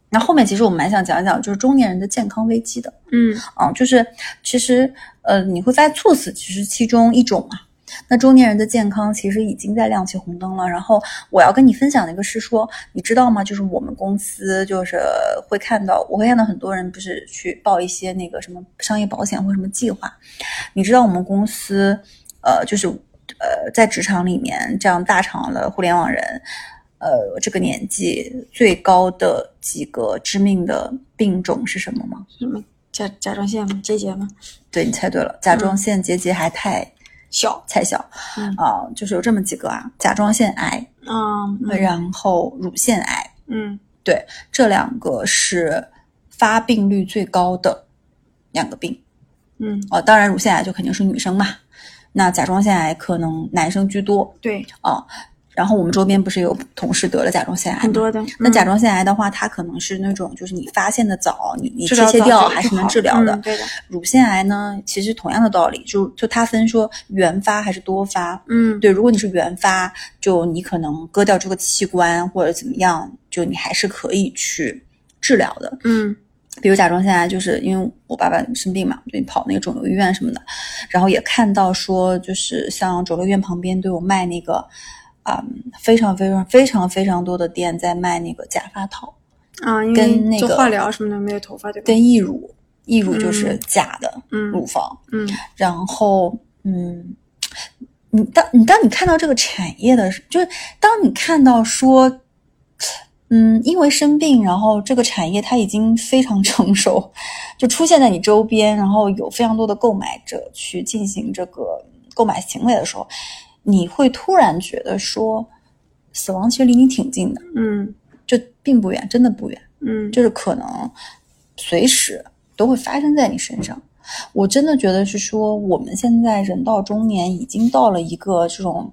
那后面其实我们蛮想讲一讲，就是中年人的健康危机的。嗯啊，就是其实呃，你会发现猝死其实其中一种嘛。那中年人的健康其实已经在亮起红灯了。然后我要跟你分享的一个是说，你知道吗？就是我们公司就是会看到，我会看到很多人不是去报一些那个什么商业保险或什么计划。你知道我们公司呃，就是呃，在职场里面这样大厂的互联网人，呃，这个年纪最高的几个致命的病种是什么吗？什么甲甲状腺吗？结节吗？对你猜对了，甲状腺结节还太、小。才小。嗯。啊、就是有这么几个啊，甲状腺癌，嗯嗯。然后乳腺癌，嗯。对，这两个是发病率最高的两个病。嗯，哦、当然，乳腺癌就肯定是女生嘛，那甲状腺癌可能男生居多。对，啊、然后我们周边不是有同事得了甲状腺癌吗很多的。那甲嗯状腺癌的话，它可能是那种就是你发现的早，你你切切掉还是能治疗的。嗯对的。乳腺癌呢，其实同样的道理，就就它分说原发还是多发。嗯对，如果你是原发，就你可能割掉这个器官或者怎么样，就你还是可以去治疗的。嗯比如甲状腺癌，就是因为我爸爸生病嘛，就跑那个肿瘤医院什么的，然后也看到说，就是像肿瘤医院旁边都有卖那个，啊、非常非常非常非常多的店在卖那个假发套，啊，因跟那个为做化疗什么的没有头发对吧？跟义乳，义乳就是嗯假的嗯乳房，嗯然后嗯。你当你当你看到这个产业的时，就是当你看到说嗯，因为生病，然后这个产业它已经非常成熟，就出现在你周边，然后有非常多的购买者去进行这个购买行为的时候，你会突然觉得说，死亡其实离你挺近的，嗯就并不远，真的不远，嗯，就是可能随时都会发生在你身上。我真的觉得是说，我们现在人到中年，已经到了一个这种，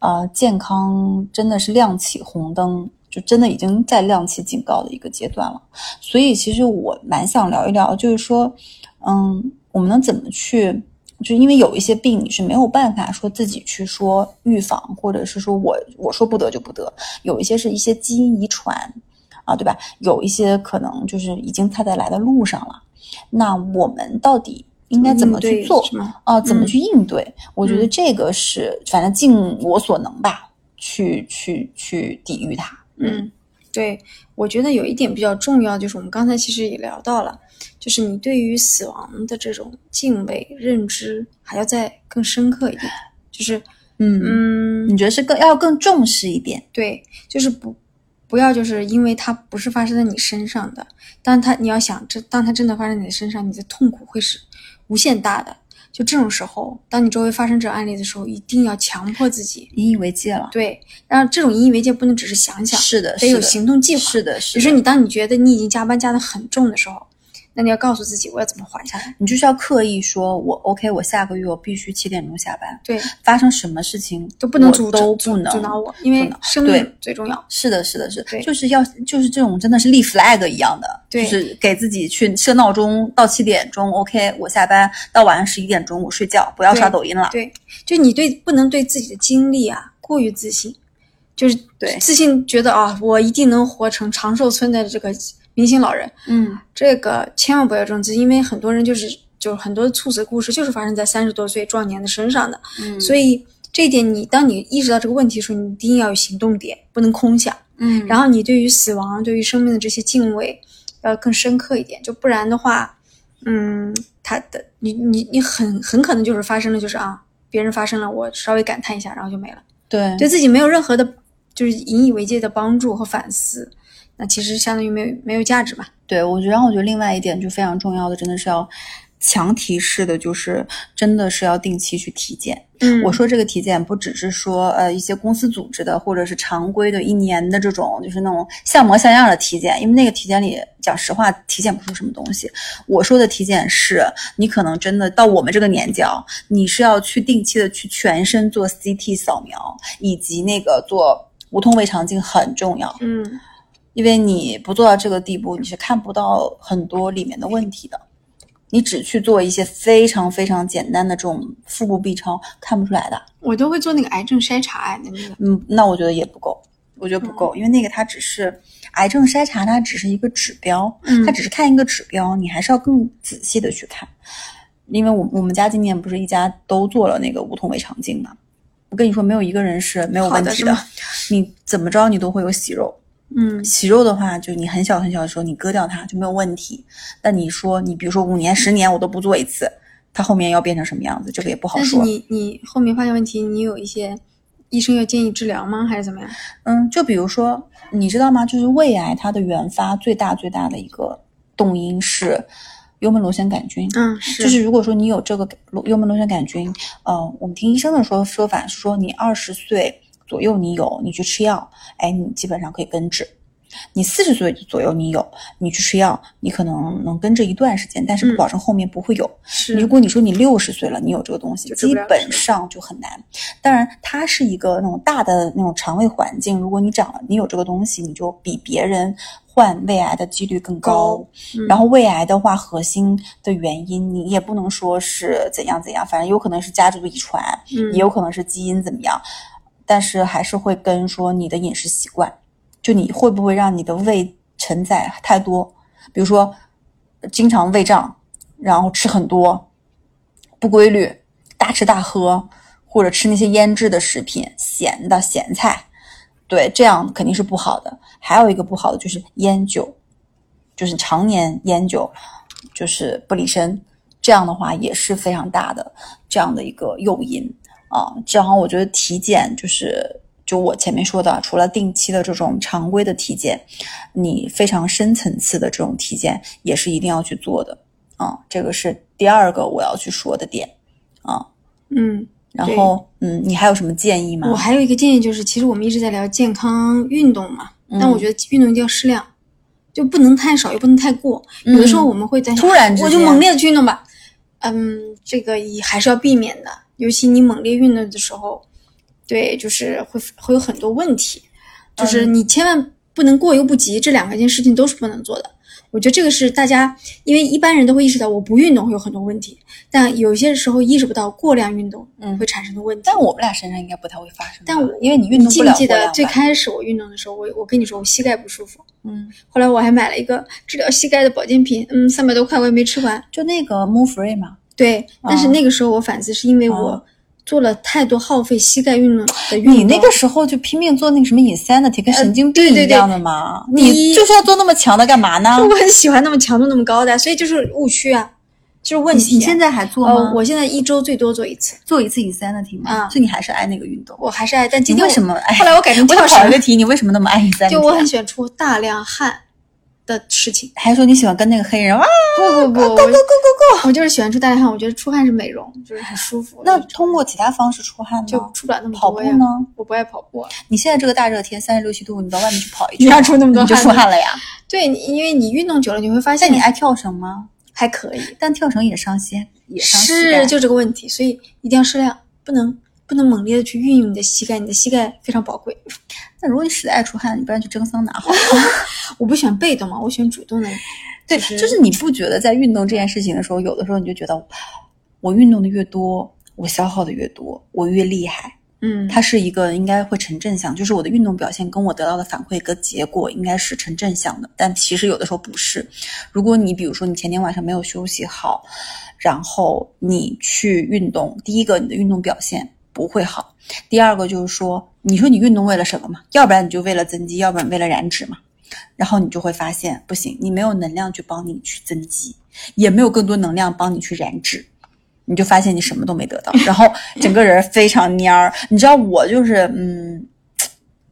呃，健康真的是亮起红灯，就真的已经在亮起警告的一个阶段了。所以，其实我蛮想聊一聊，就是说，嗯，我们能怎么去，就因为有一些病你是没有办法说自己去说预防，或者是说我我说不得就不得，有一些是一些基因遗传啊，对吧？有一些可能就是已经它在来的路上了。那我们到底应该怎么去做？啊？怎么嗯去应对？我觉得嗯这个是反正尽我所能吧，去去去抵御它。嗯，对，我觉得有一点比较重要，就是我们刚才其实也聊到了，就是你对于死亡的这种敬畏认知还要再更深刻一点，就是嗯，嗯，你觉得是更要更重视一点？对，就是不不要就是因为它不是发生在你身上的，当它你要想这当它真的发生在你身上，你的痛苦会是无限大的。就这种时候，当你周围发生这种案例的时候，一定要强迫自己，引以为戒了。对，然后这种引以为戒不能只是想想，是的，得有行动计划。是的，是的。比如说你当你觉得你已经加班加的很重的时候，那你要告诉自己我要怎么缓下来。你就是要刻意说，我 OK，我下个月我必须七点钟下班，对，发生什么事情都不能我阻阻都不能阻挠我，因为生对命最重要。是的，是的，是的对就是要就是这种真的是立 flag 一样的，对就是给自己去设闹钟，到七点钟 OK，我下班，到晚上十一点钟我睡觉，不要刷抖音了。对，就你对不能对自己的经历啊过于自信，就是对自信觉得啊我一定能活成长寿村的这个明星老人，嗯，这个千万不要有这种自信，因为很多人就是就是很多猝死故事就是发生在三十多岁壮年的身上的，嗯。所以这一点你当你意识到这个问题的时候，你一定要有行动点，不能空想。嗯，然后你对于死亡、对于生命的这些敬畏要更深刻一点，就不然的话，嗯，他的你你你很很可能就是发生了，就是啊，别人发生了，我稍微感叹一下，然后就没了，对。对自己没有任何的，就是引以为戒的帮助和反思，那其实相当于没有没有价值吧。对，我觉得，然后我觉得另外一点就非常重要的，真的是要强提示的，就是真的是要定期去体检。嗯我说这个体检不只是说呃一些公司组织的，或者是常规的一年的这种就是那种像模像样的体检，因为那个体检里讲实话体检不出什么东西。我说的体检是你可能真的到我们这个年纪啊，你是要去定期的去全身做 CT 扫描，以及那个做无痛胃肠镜很重要。嗯因为你不做到这个地步，你是看不到很多里面的问题的。你只去做一些非常非常简单的这种腹部 B 超，看不出来的。我都会做那个癌症筛查的那个，嗯，那我觉得也不够，我觉得不够，因为那个它只是癌症筛查，它只是一个指标，嗯它只是看一个指标，你还是要更仔细的去看。因为我我们家今年不是一家都做了那个无痛胃肠镜嘛，我跟你说，没有一个人是没有问题好的你怎么着你都会有息肉，嗯息肉的话，就你很小很小的时候你割掉它就没有问题。但你说你比如说五年、十年我都不做一次，它后面要变成什么样子，这个也不好但是说。你你后面发现问题，你有一些医生要建议治疗吗？还是怎么样？嗯，就比如说，你知道吗？就是胃癌它的原发最大最大的一个动因是幽门螺旋杆菌。嗯，是就是如果说你有这个幽门螺旋杆菌，呃，我们听医生的说说法是说，你二十岁左右你有，你去吃药，哎，你基本上可以根治。你四十岁左右你有，你去吃药，你可能能根治一段时间，但是不嗯保证后面不会有。是如果你说你六十岁了，你有这个东西，基本上就很难。当然，它是一个那种大的那种肠胃环境，如果你长了，你有这个东西，你就比别人患胃癌的几率更高。高嗯然后胃癌的话，核心的原因你也不能说是怎样怎样，反正有可能是家族遗传，嗯也有可能是基因怎么样，但是还是会跟说你的饮食习惯，就你会不会让你的胃承载太多，比如说经常胃胀，然后吃很多，不规律，大吃大喝，或者吃那些腌制的食品、咸的咸菜，对，这样肯定是不好的。还有一个不好的就是烟酒，就是常年烟酒，就是不离身，这样的话也是非常大的这样的一个诱因。啊。这样我觉得体检就是就我前面说的，除了定期的这种常规的体检，你非常深层次的这种体检也是一定要去做的啊。这个是第二个我要去说的点啊。嗯，然后嗯，你还有什么建议吗？我还有一个建议就是，其实我们一直在聊健康运动嘛，嗯但我觉得运动一定要适量，就不能太少，也不能太过。有的时候我们会担心，突然之间我就猛烈的去运动吧，嗯，这个也还是要避免的。尤其你猛烈运动的时候，对，就是会会有很多问题，就是你千万不能过犹不及，这两个件事情都是不能做的。我觉得这个是大家，因为一般人都会意识到我不运动会有很多问题，但有些时候意识不到过量运动嗯会产生的问题。但我们俩身上应该不太会发生，但我因为你运动不了记不记得最开始我运动的时候，我我跟你说我膝盖不舒服，嗯，后来我还买了一个治疗膝盖的保健品，嗯，三百多块我也没吃完。就那个 Move Free 嘛，对，但是那个时候我反思是因为我啊做了太多耗费膝盖运动的运动。你那个时候就拼命做那个什么 insanity，跟神经病一样的嘛，第一你就是要做那么强的干嘛呢？我很喜欢那么强度那么高的，所以就是误区啊，就是问题。你现在还做吗？呃，我现在一周最多做一次，做一次 insanity 吗？啊所以你还是爱那个运动。我还是爱。但今天为什么爱？后来我改成 我跳绳想跑一个，题，你为什么那么爱 insanity？就我啊很喜欢出大量汗的事情。还说你喜欢跟那个黑人哇？不不不，我 go go go！go！我就是喜欢出大量汗，我觉得出汗是美容，就是很舒服。那通过其他方式出汗吗？就出不了那么多呀。跑步呢？我不爱跑步。你现在这个大热天，三十六七度，你到外面去跑一你圈，要出那么多你就汗吗出汗了呀？对，你因为你运动久了，你会发现但你爱跳绳吗？还可以，但跳绳也伤膝，也伤膝盖是就这个问题，所以一定要适量，不能不能猛烈的去运用你的膝盖，你的膝盖非常宝贵。那如果你实在爱出汗，你不然去蒸桑拿好了。我不喜欢被动嘛，我喜欢主动的。对，就是就是你不觉得在运动这件事情的时候，有的时候你就觉得，我运动的越多，我消耗的越多，我越厉害。嗯，它是一个应该会成正向，就是我的运动表现跟我得到的反馈跟结果应该是成正向的，但其实有的时候不是。如果你比如说你前天晚上没有休息好，然后你去运动，第一个你的运动表现不会好，第二个就是说，你说你运动为了什么嘛？要不然你就为了增肌，要不然为了燃脂嘛。然后你就会发现不行，你没有能量去帮你去增肌，也没有更多能量帮你去燃脂。你就发现你什么都没得到，然后整个人非常蔫儿。你知道我就是嗯，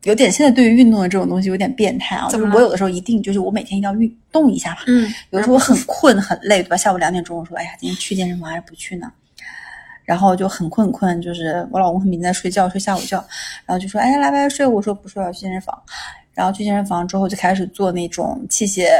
有点现在对于运动的这种东西有点变态啊，就是我有的时候一定就是我每天一定要运动一下嘛。嗯，有的时候我很困很累，对吧？下午两点钟我说，哎呀，今天去健身房还是不去呢？然后就很困很困，就是我老公他们已经在睡觉，睡下午觉，然后就说，哎，来来睡。我说不睡，我要去健身房。然后去健身房之后就开始做那种器械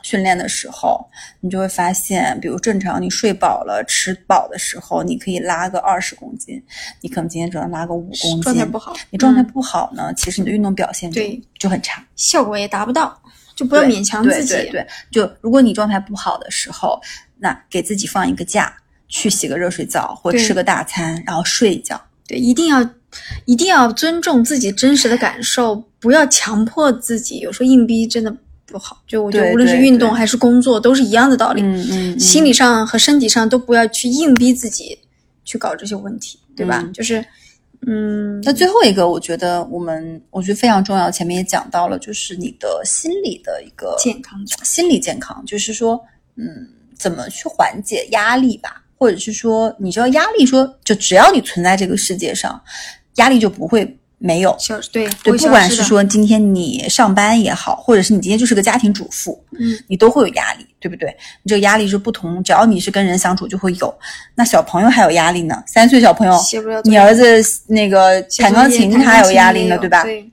训练的时候，你就会发现，比如正常你睡饱了、吃饱的时候，你可以拉个二十公斤，你可能今天只能拉个五公斤，状态不好，你状态嗯不好呢，其实你的运动表现就对就很差。效果也达不到，就不要勉强自己。对对对，就如果你状态不好的时候，那给自己放一个假，去洗个热水澡或吃个大餐，然后睡一觉。对一定要一定要尊重自己真实的感受，不要强迫自己。有时候硬逼真的不好。就我觉得无论是运动还是工作，都是一样的道理。嗯嗯，心理上和身体上都不要去硬逼自己去搞这些问题，对吧？嗯就是，嗯，那最后一个，我觉得我们我觉得非常重要，前面也讲到了，就是你的心理的一个健康心理健康，就是说，嗯，怎么去缓解压力吧，或者是说，你知道压力说，就只要你存在这个世界上，压力就不会没有。消对对，不管是说今天你上班也好，或者是你今天就是个家庭主妇，嗯，你都会有压力，对不对？你这个压力是不同，只要你是跟人相处就会有。那小朋友还有压力呢，三岁小朋友，你儿子那个弹钢琴，他还有压力呢，对吧？对，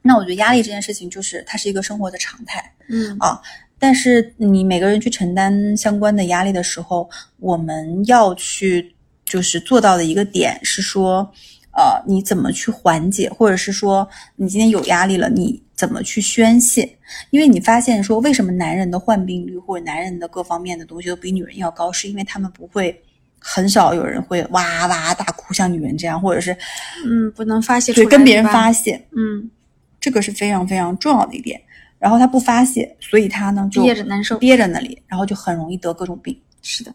那我觉得压力这件事情就是它是一个生活的常态。嗯啊但是你每个人去承担相关的压力的时候，我们要去就是做到的一个点是说，呃，你怎么去缓解，或者是说你今天有压力了，你怎么去宣泄？因为你发现说，为什么男人的患病率或者男人的各方面的东西都比女人要高，是因为他们不会。很少有人会哇哇大哭，像女人这样，或者是嗯，不能发泄出来，对跟别人发泄，嗯，这个是非常非常重要的一点。然后他不发泄，所以他呢就憋着难受憋着那里，然后就很容易得各种病。是的，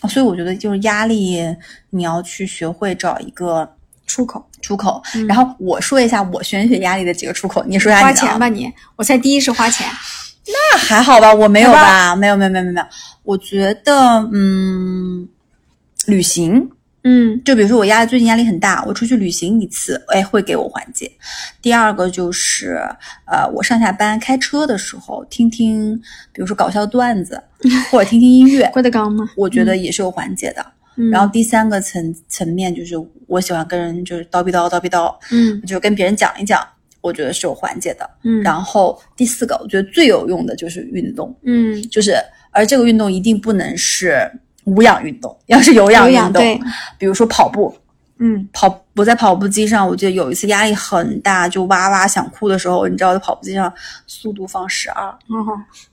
啊所以我觉得就是压力，你要去学会找一个出口出口。嗯然后我说一下我宣泄压力的几个出口，你说一下花钱吧你，我猜第一是花钱，那还好吧，我没有好吧？没有没有没有没有没有。我觉得嗯，旅行嗯就比如说我压力最近压力很大，我出去旅行一次，哎，会给我缓解。第二个就是呃，我上下班开车的时候听听，比如说搞笑段子，或者听听音乐，郭德纲吗？我觉得也是有缓解的。嗯然后第三个层层面就是我喜欢跟人就是叨逼叨叨逼叨，嗯就跟别人讲一讲，我觉得是有缓解的。嗯，然后第四个，我觉得最有用的就是运动，嗯就是而这个运动一定不能是无氧运动，要是有氧运动，比如说跑步，嗯。跑我在跑步机上，我记得有一次压力很大，就哇哇想哭的时候，你知道在跑步机上速度放十二，哦，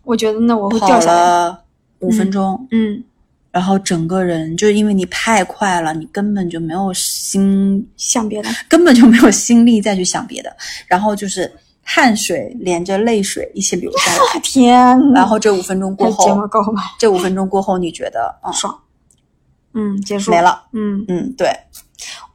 我觉得那我会跑掉下来。了五分钟，嗯，然后整个人就是因为你太快了，你根本就没有心，想别的。根本就没有心力再去想别的，然后就是汗水连着泪水一起流下来，天呐，然后这五分钟过还睫毛后？这五分钟过后，你觉得啊、爽。嗯，结束没。了，嗯，嗯，对，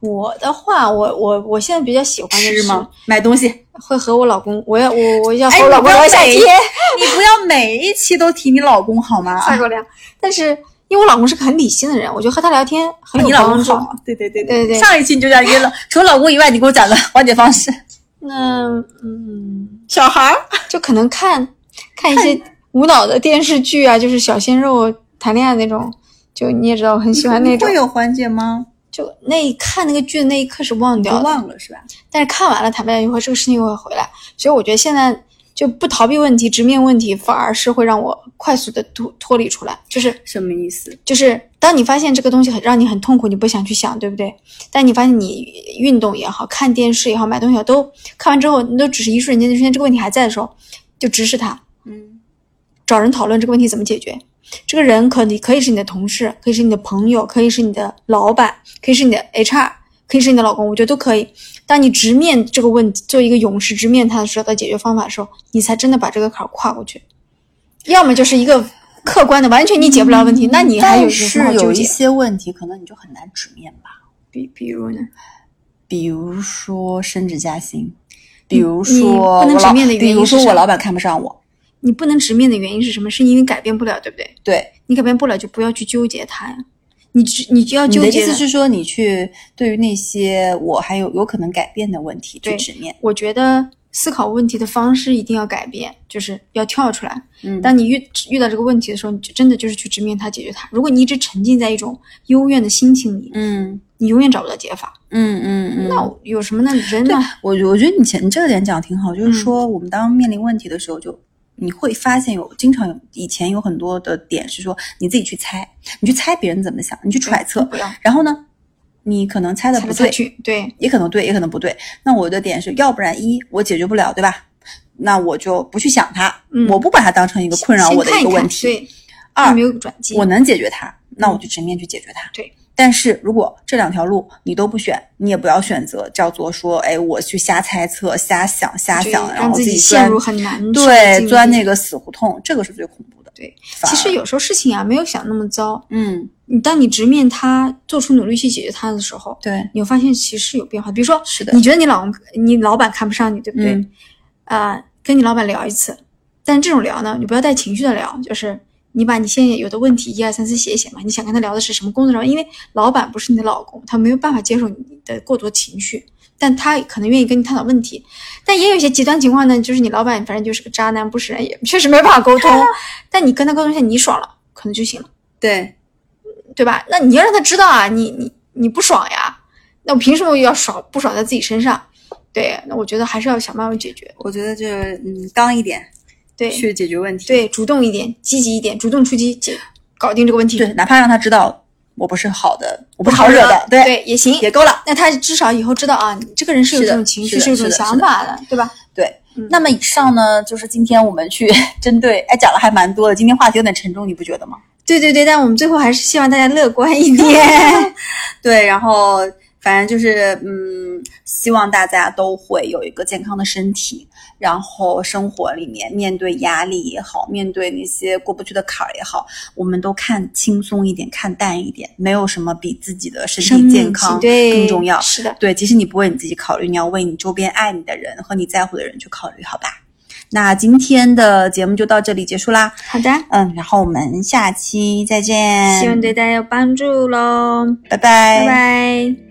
我的话，我我我现在比较喜欢的是吃吗？买东西，会和我老公，我要我我要和哎我老公聊一下天，你不要每一期都提你老公好吗？撒狗粮。但是因为我老公是个很理性的人，我觉得和他聊天很有你老公帮助。好，对对对对对上一期你就讲你了，除了老公以外，你给我讲个缓解方式。那嗯，小孩儿，就可能看 看一些无脑的电视剧啊，就是小鲜肉谈恋爱那种，就你也知道我很喜欢那种会。有缓解吗？就那一看那个剧的那一刻是忘掉的，忘了是吧？但是看完了，坦白讲，以后这个事情又会回来，所以我觉得现在就不逃避问题，直面问题，反而是会让我快速的脱脱离出来。就是什么意思？就是，当你发现这个东西很让你很痛苦，你不想去想，对不对？但你发现你运动也好看电视也好，买东西也好，都看完之后，你都只是一瞬间，就瞬间这个问题还在的时候，就直视它，嗯找人讨论这个问题怎么解决。这个人可你可以是你的同事，可以是你的朋友，可以是你的老板，可以是你的 HR，可以是你的老公，我觉得都可以。当你直面这个问题，做一个勇士，直面他的时候，找到解决方法的时候，你才真的把这个坎儿跨过去。要么就是一个客观的，完全你解不了问题，那你还有是有一？些问题，可能你就很难直面吧。比比如呢？比如说升职加薪，比如说不能直面的原因比如说我老板看不上我，你不能直面的原因是什么？是因为改变不了，对不对？对，你改变不了，就不要去纠结它呀。你只你就要你的意思是说，你去对于那些我还有有可能改变的问题去对直面，我觉得思考问题的方式一定要改变，就是要跳出来。嗯当你遇遇到这个问题的时候，你就真的就是去直面它，解决它。如果你一直沉浸在一种幽怨的心情里，嗯你永远找不到解法。嗯嗯嗯，那有什么呢？人呢，我我觉得你前你这个点讲得挺好，就是嗯说我们当面临问题的时候就。你会发现有经常有以前有很多的点是说你自己去猜，你去猜别人怎么想，你去揣测，然后呢，你可能猜的不对，去，对，也可能对，也可能不对。那我的点是要不然一我解决不了，对吧？那我就不去想它，嗯我不把它当成一个困扰我的一个问题。对，二没有转机。我能解决它，那我就直面去解决它。对。但是如果这两条路你都不选，你也不要选择叫做说，哎，我去瞎猜测、瞎想、瞎想，然让自己陷入很难对钻那个死胡同，这个是最恐怖的。对，其实有时候事情啊没有想那么糟。嗯，你当你直面它，做出努力去解决它的时候，对，你会发现其实是有变化。比如说，是的你觉得你老公、你老板看不上你，对不对？嗯啊、跟你老板聊一次，但这种聊呢，你不要带情绪的聊，就是你把你现在有的问题一二三四写一写嘛。你想跟他聊的是什么工作上？因为老板不是你的老公，他没有办法接受你的过多情绪，但他可能愿意跟你探讨问题。但也有一些极端情况呢，就是你老板反正就是个渣男，不是人，也确实没办法沟通。但你跟他沟通一下，你爽了，可能就行了。对，对吧？那你要让他知道啊，你你你不爽呀，那我凭什么要爽不爽在自己身上？对，那我觉得还是要想办法解决。我觉得就是嗯，刚一点对去解决问题。对，主动一点，积极一点，主动出击，解搞定这个问题。对，哪怕让他知道我不是好的，我不是好惹的，对，对也行。也够了。那他至少以后知道啊，你这个人是有这种情绪，是的有这种想法的，对吧？对，嗯那么以上呢，就是今天我们去 针对，哎，讲了还蛮多的。今天话题有点沉重，你不觉得吗？对对对，但我们最后还是希望大家乐观一点。对，然后反正就是，嗯，希望大家都会有一个健康的身体，然后生活里面面对压力也好，面对那些过不去的坎儿也好，我们都看轻松一点，看淡一点，没有什么比自己的身体健康更重要。是的，对，即使你不为你自己考虑，你要为你周边爱你的人和你在乎的人去考虑，好吧？那今天的节目就到这里结束啦。好的，嗯，然后我们下期再见。希望对大家有帮助喽，拜拜。拜拜。